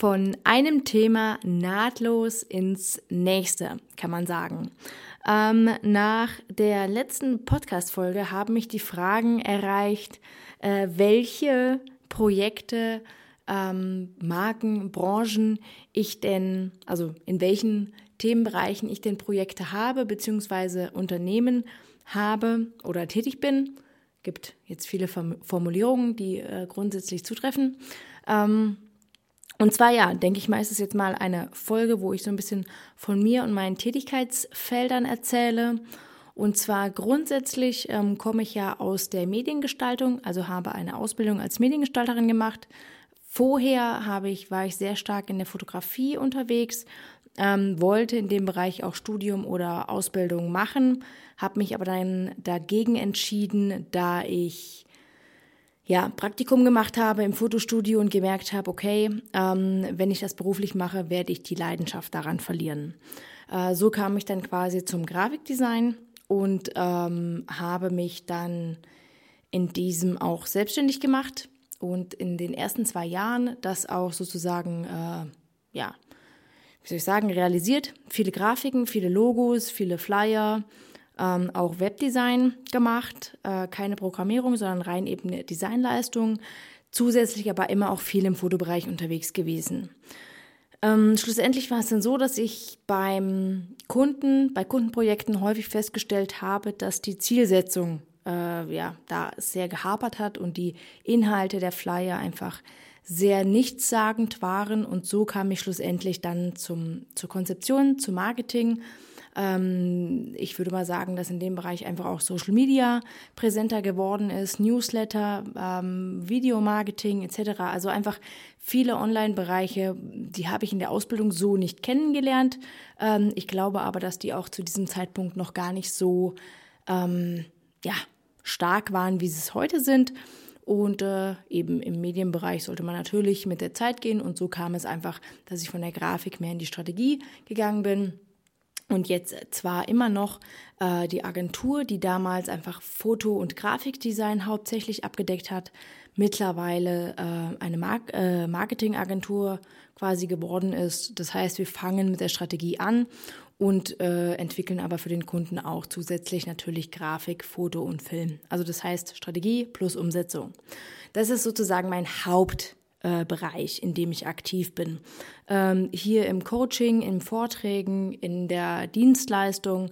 von einem Thema nahtlos ins nächste, kann man sagen. Ähm, nach der letzten Podcast-Folge haben mich die Fragen erreicht, äh, welche Projekte, ähm, Marken, Branchen ich denn, also in welchen Themenbereichen ich denn Projekte habe, beziehungsweise Unternehmen habe oder tätig bin. Gibt jetzt viele Formulierungen, die äh, grundsätzlich zutreffen. Ähm, und zwar ja, denke ich mal, ist es jetzt mal eine Folge, wo ich so ein bisschen von mir und meinen Tätigkeitsfeldern erzähle. Und zwar grundsätzlich ähm, komme ich ja aus der Mediengestaltung, also habe eine Ausbildung als Mediengestalterin gemacht. Vorher habe ich, war ich sehr stark in der Fotografie unterwegs, ähm, wollte in dem Bereich auch Studium oder Ausbildung machen, habe mich aber dann dagegen entschieden, da ich ja, Praktikum gemacht habe im Fotostudio und gemerkt habe, okay, ähm, wenn ich das beruflich mache, werde ich die Leidenschaft daran verlieren. Äh, so kam ich dann quasi zum Grafikdesign und ähm, habe mich dann in diesem auch selbstständig gemacht und in den ersten zwei Jahren das auch sozusagen, äh, ja, wie soll ich sagen, realisiert. Viele Grafiken, viele Logos, viele Flyer, ähm, auch Webdesign gemacht, äh, keine Programmierung, sondern rein eben eine Designleistung, zusätzlich aber immer auch viel im Fotobereich unterwegs gewesen. Ähm, schlussendlich war es dann so, dass ich beim Kunden, bei Kundenprojekten häufig festgestellt habe, dass die Zielsetzung äh, ja da sehr gehapert hat und die Inhalte der Flyer einfach sehr nichtssagend waren und so kam ich schlussendlich dann zum, zur Konzeption, zum Marketing ähm, ich würde mal sagen, dass in dem Bereich einfach auch Social Media präsenter geworden ist, Newsletter, ähm, Videomarketing etc. Also einfach viele Online-Bereiche, die habe ich in der Ausbildung so nicht kennengelernt. Ähm, ich glaube aber, dass die auch zu diesem Zeitpunkt noch gar nicht so ähm, ja, stark waren, wie sie es heute sind. Und äh, eben im Medienbereich sollte man natürlich mit der Zeit gehen. Und so kam es einfach, dass ich von der Grafik mehr in die Strategie gegangen bin und jetzt zwar immer noch äh, die Agentur, die damals einfach Foto- und Grafikdesign hauptsächlich abgedeckt hat, mittlerweile äh, eine Mar äh, Marketingagentur quasi geworden ist. Das heißt, wir fangen mit der Strategie an und äh, entwickeln aber für den Kunden auch zusätzlich natürlich Grafik, Foto und Film. Also das heißt Strategie plus Umsetzung. Das ist sozusagen mein Haupt äh, in dem ich aktiv bin. Ähm, hier im Coaching, in Vorträgen, in der Dienstleistung,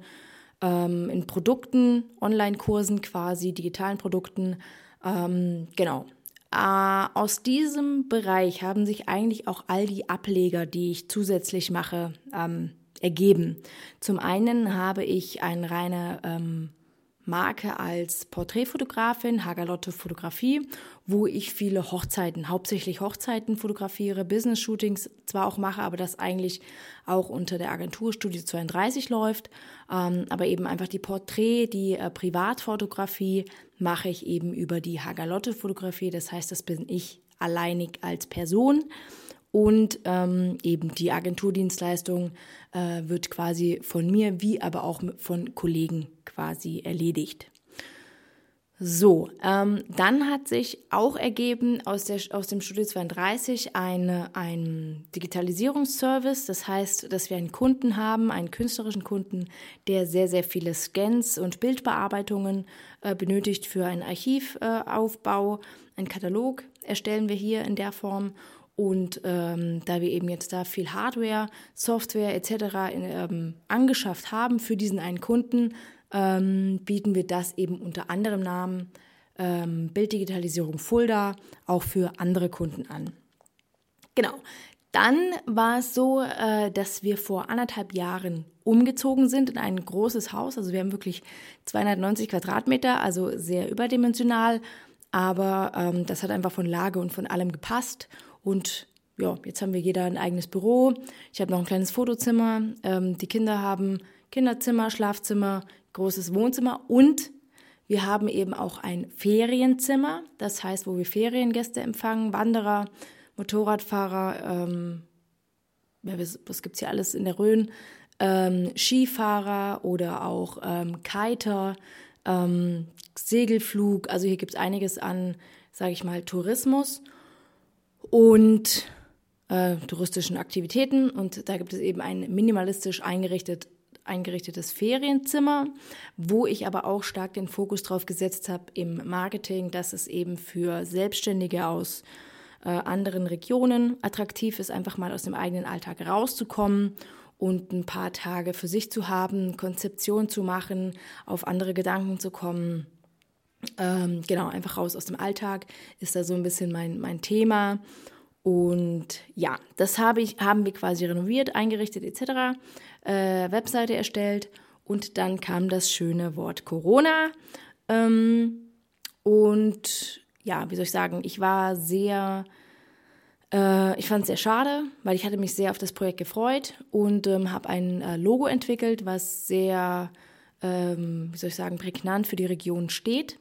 ähm, in Produkten, Online-Kursen quasi, digitalen Produkten. Ähm, genau. Äh, aus diesem Bereich haben sich eigentlich auch all die Ableger, die ich zusätzlich mache, ähm, ergeben. Zum einen habe ich eine reine ähm, Marke als Porträtfotografin, Hagalotte Fotografie, wo ich viele Hochzeiten, hauptsächlich Hochzeiten fotografiere, Business-Shootings zwar auch mache, aber das eigentlich auch unter der Agentur Studio 32 läuft. Ähm, aber eben einfach die Porträt, die äh, Privatfotografie mache ich eben über die Hagalotte Fotografie. Das heißt, das bin ich alleinig als Person und ähm, eben die Agenturdienstleistung äh, wird quasi von mir wie aber auch von Kollegen quasi erledigt. So, ähm, dann hat sich auch ergeben aus, der, aus dem Studio 32 eine, ein Digitalisierungsservice. Das heißt, dass wir einen Kunden haben, einen künstlerischen Kunden, der sehr, sehr viele Scans und Bildbearbeitungen äh, benötigt für einen Archivaufbau. Äh, einen Katalog erstellen wir hier in der Form und ähm, da wir eben jetzt da viel Hardware, Software etc. In, ähm, angeschafft haben für diesen einen Kunden, ähm, bieten wir das eben unter anderem Namen ähm, Bilddigitalisierung Fulda auch für andere Kunden an. Genau. Dann war es so, äh, dass wir vor anderthalb Jahren umgezogen sind in ein großes Haus. Also wir haben wirklich 290 Quadratmeter, also sehr überdimensional. Aber ähm, das hat einfach von Lage und von allem gepasst. Und ja, jetzt haben wir jeder ein eigenes Büro. Ich habe noch ein kleines Fotozimmer. Ähm, die Kinder haben Kinderzimmer, Schlafzimmer, großes Wohnzimmer und wir haben eben auch ein Ferienzimmer. Das heißt, wo wir Feriengäste empfangen, Wanderer, Motorradfahrer, ähm, was, was gibt es hier alles in der Rhön? Ähm, Skifahrer oder auch ähm, Kiter, ähm, Segelflug. Also hier gibt es einiges an, sage ich mal, Tourismus. Und äh, touristischen Aktivitäten und da gibt es eben ein minimalistisch eingerichtet, eingerichtetes Ferienzimmer, wo ich aber auch stark den Fokus drauf gesetzt habe im Marketing, dass es eben für Selbstständige aus äh, anderen Regionen attraktiv ist, einfach mal aus dem eigenen Alltag rauszukommen und ein paar Tage für sich zu haben, Konzeption zu machen, auf andere Gedanken zu kommen. Ähm, genau, einfach raus aus dem Alltag ist da so ein bisschen mein, mein Thema. Und ja, das habe ich, haben wir quasi renoviert, eingerichtet etc., äh, Webseite erstellt und dann kam das schöne Wort Corona. Ähm, und ja, wie soll ich sagen, ich war sehr, äh, ich fand es sehr schade, weil ich hatte mich sehr auf das Projekt gefreut und ähm, habe ein äh, Logo entwickelt, was sehr, ähm, wie soll ich sagen, prägnant für die Region steht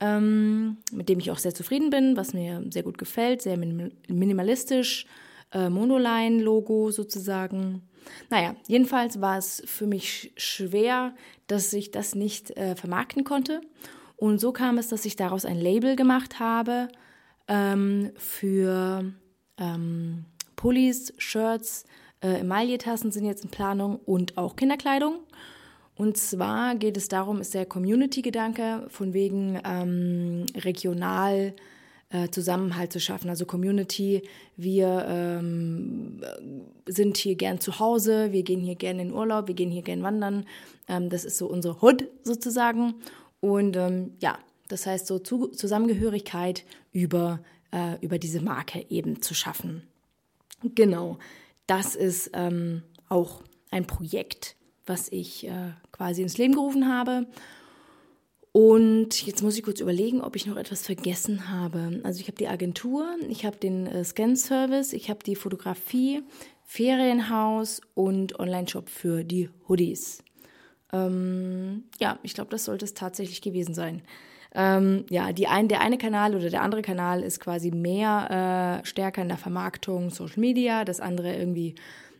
ähm, mit dem ich auch sehr zufrieden bin, was mir sehr gut gefällt, sehr minimalistisch, äh, Monoline-Logo sozusagen. Naja, jedenfalls war es für mich schwer, dass ich das nicht äh, vermarkten konnte. Und so kam es, dass ich daraus ein Label gemacht habe ähm, für ähm, Pullis, Shirts, äh, Emailletassen sind jetzt in Planung und auch Kinderkleidung. Und zwar geht es darum, ist der Community-Gedanke von wegen ähm, regional äh, Zusammenhalt zu schaffen. Also Community, wir ähm, sind hier gern zu Hause, wir gehen hier gern in Urlaub, wir gehen hier gern wandern. Ähm, das ist so unsere Hood sozusagen. Und ähm, ja, das heißt so zu Zusammengehörigkeit über, äh, über diese Marke eben zu schaffen. Genau, das ist ähm, auch ein Projekt, was ich äh, quasi ins Leben gerufen habe. Und jetzt muss ich kurz überlegen, ob ich noch etwas vergessen habe. Also ich habe die Agentur, ich habe den äh, Scan-Service, ich habe die Fotografie, Ferienhaus und Online-Shop für die Hoodies. Ähm, ja, ich glaube, das sollte es tatsächlich gewesen sein. Ähm, ja, die ein, der eine Kanal oder der andere Kanal ist quasi mehr äh, stärker in der Vermarktung, Social Media, das andere irgendwie.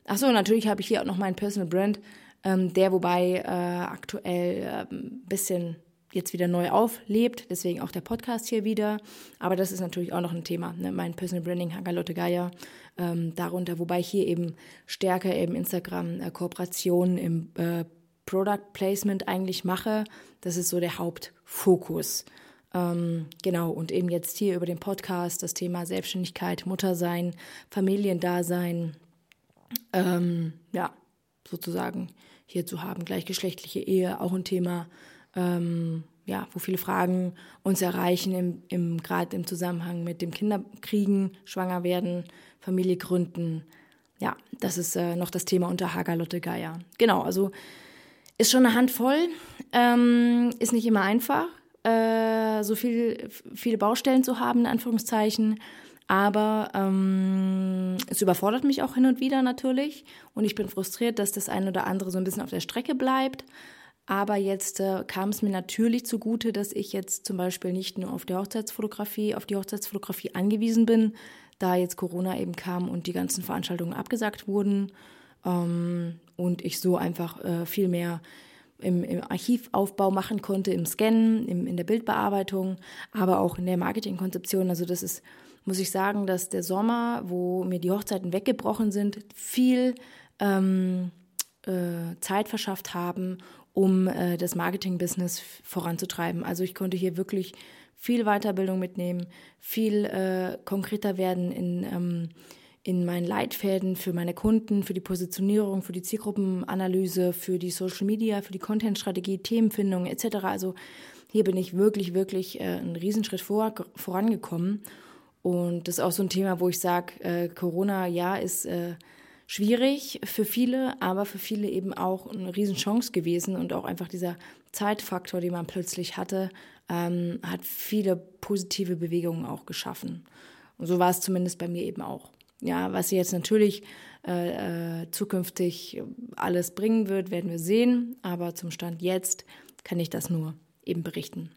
Achso, natürlich habe ich hier auch noch meinen Personal Brand ähm, der wobei äh, aktuell ein ähm, bisschen jetzt wieder neu auflebt, deswegen auch der Podcast hier wieder. Aber das ist natürlich auch noch ein Thema, ne? mein Personal Branding, Hangalotte Geier, ähm, darunter, wobei ich hier eben stärker eben Instagram-Kooperationen äh, im äh, Product Placement eigentlich mache. Das ist so der Hauptfokus. Ähm, genau, und eben jetzt hier über den Podcast das Thema Selbstständigkeit, Muttersein, Familiendasein, ähm, ja, sozusagen hier zu haben. Gleichgeschlechtliche Ehe, auch ein Thema, ähm, ja, wo viele Fragen uns erreichen, im, im, gerade im Zusammenhang mit dem Kinderkriegen, schwanger werden, Familie gründen. Ja, das ist äh, noch das Thema unter Hagalotte Geier. Genau, also ist schon eine Handvoll, ähm, ist nicht immer einfach, äh, so viel, viele Baustellen zu haben, in Anführungszeichen. Aber ähm, es überfordert mich auch hin und wieder natürlich. Und ich bin frustriert, dass das eine oder andere so ein bisschen auf der Strecke bleibt. Aber jetzt äh, kam es mir natürlich zugute, dass ich jetzt zum Beispiel nicht nur auf die Hochzeitsfotografie, auf die Hochzeitsfotografie angewiesen bin, da jetzt Corona eben kam und die ganzen Veranstaltungen abgesagt wurden. Ähm, und ich so einfach äh, viel mehr im, im, Archivaufbau machen konnte, im Scannen, im, in der Bildbearbeitung, aber auch in der Marketingkonzeption. Also das ist muss ich sagen, dass der Sommer, wo mir die Hochzeiten weggebrochen sind, viel ähm, äh, Zeit verschafft haben, um äh, das Marketing-Business voranzutreiben. Also ich konnte hier wirklich viel Weiterbildung mitnehmen, viel äh, konkreter werden in, ähm, in meinen Leitfäden für meine Kunden, für die Positionierung, für die Zielgruppenanalyse, für die Social Media, für die Content-Strategie, Themenfindung etc. Also hier bin ich wirklich, wirklich äh, einen Riesenschritt vor, vorangekommen. Und das ist auch so ein Thema, wo ich sage, äh, Corona, ja, ist äh, schwierig für viele, aber für viele eben auch eine Riesenchance gewesen und auch einfach dieser Zeitfaktor, den man plötzlich hatte, ähm, hat viele positive Bewegungen auch geschaffen. Und so war es zumindest bei mir eben auch. Ja, was jetzt natürlich äh, äh, zukünftig alles bringen wird, werden wir sehen. Aber zum Stand jetzt kann ich das nur eben berichten.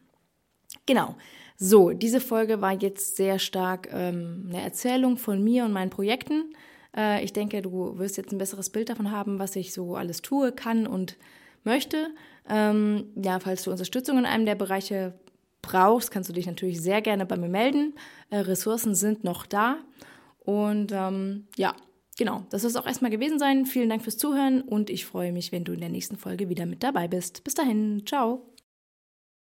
Genau. So, diese Folge war jetzt sehr stark ähm, eine Erzählung von mir und meinen Projekten. Äh, ich denke, du wirst jetzt ein besseres Bild davon haben, was ich so alles tue, kann und möchte. Ähm, ja, falls du Unterstützung in einem der Bereiche brauchst, kannst du dich natürlich sehr gerne bei mir melden. Äh, Ressourcen sind noch da. Und ähm, ja, genau, das soll es auch erstmal gewesen sein. Vielen Dank fürs Zuhören und ich freue mich, wenn du in der nächsten Folge wieder mit dabei bist. Bis dahin, ciao.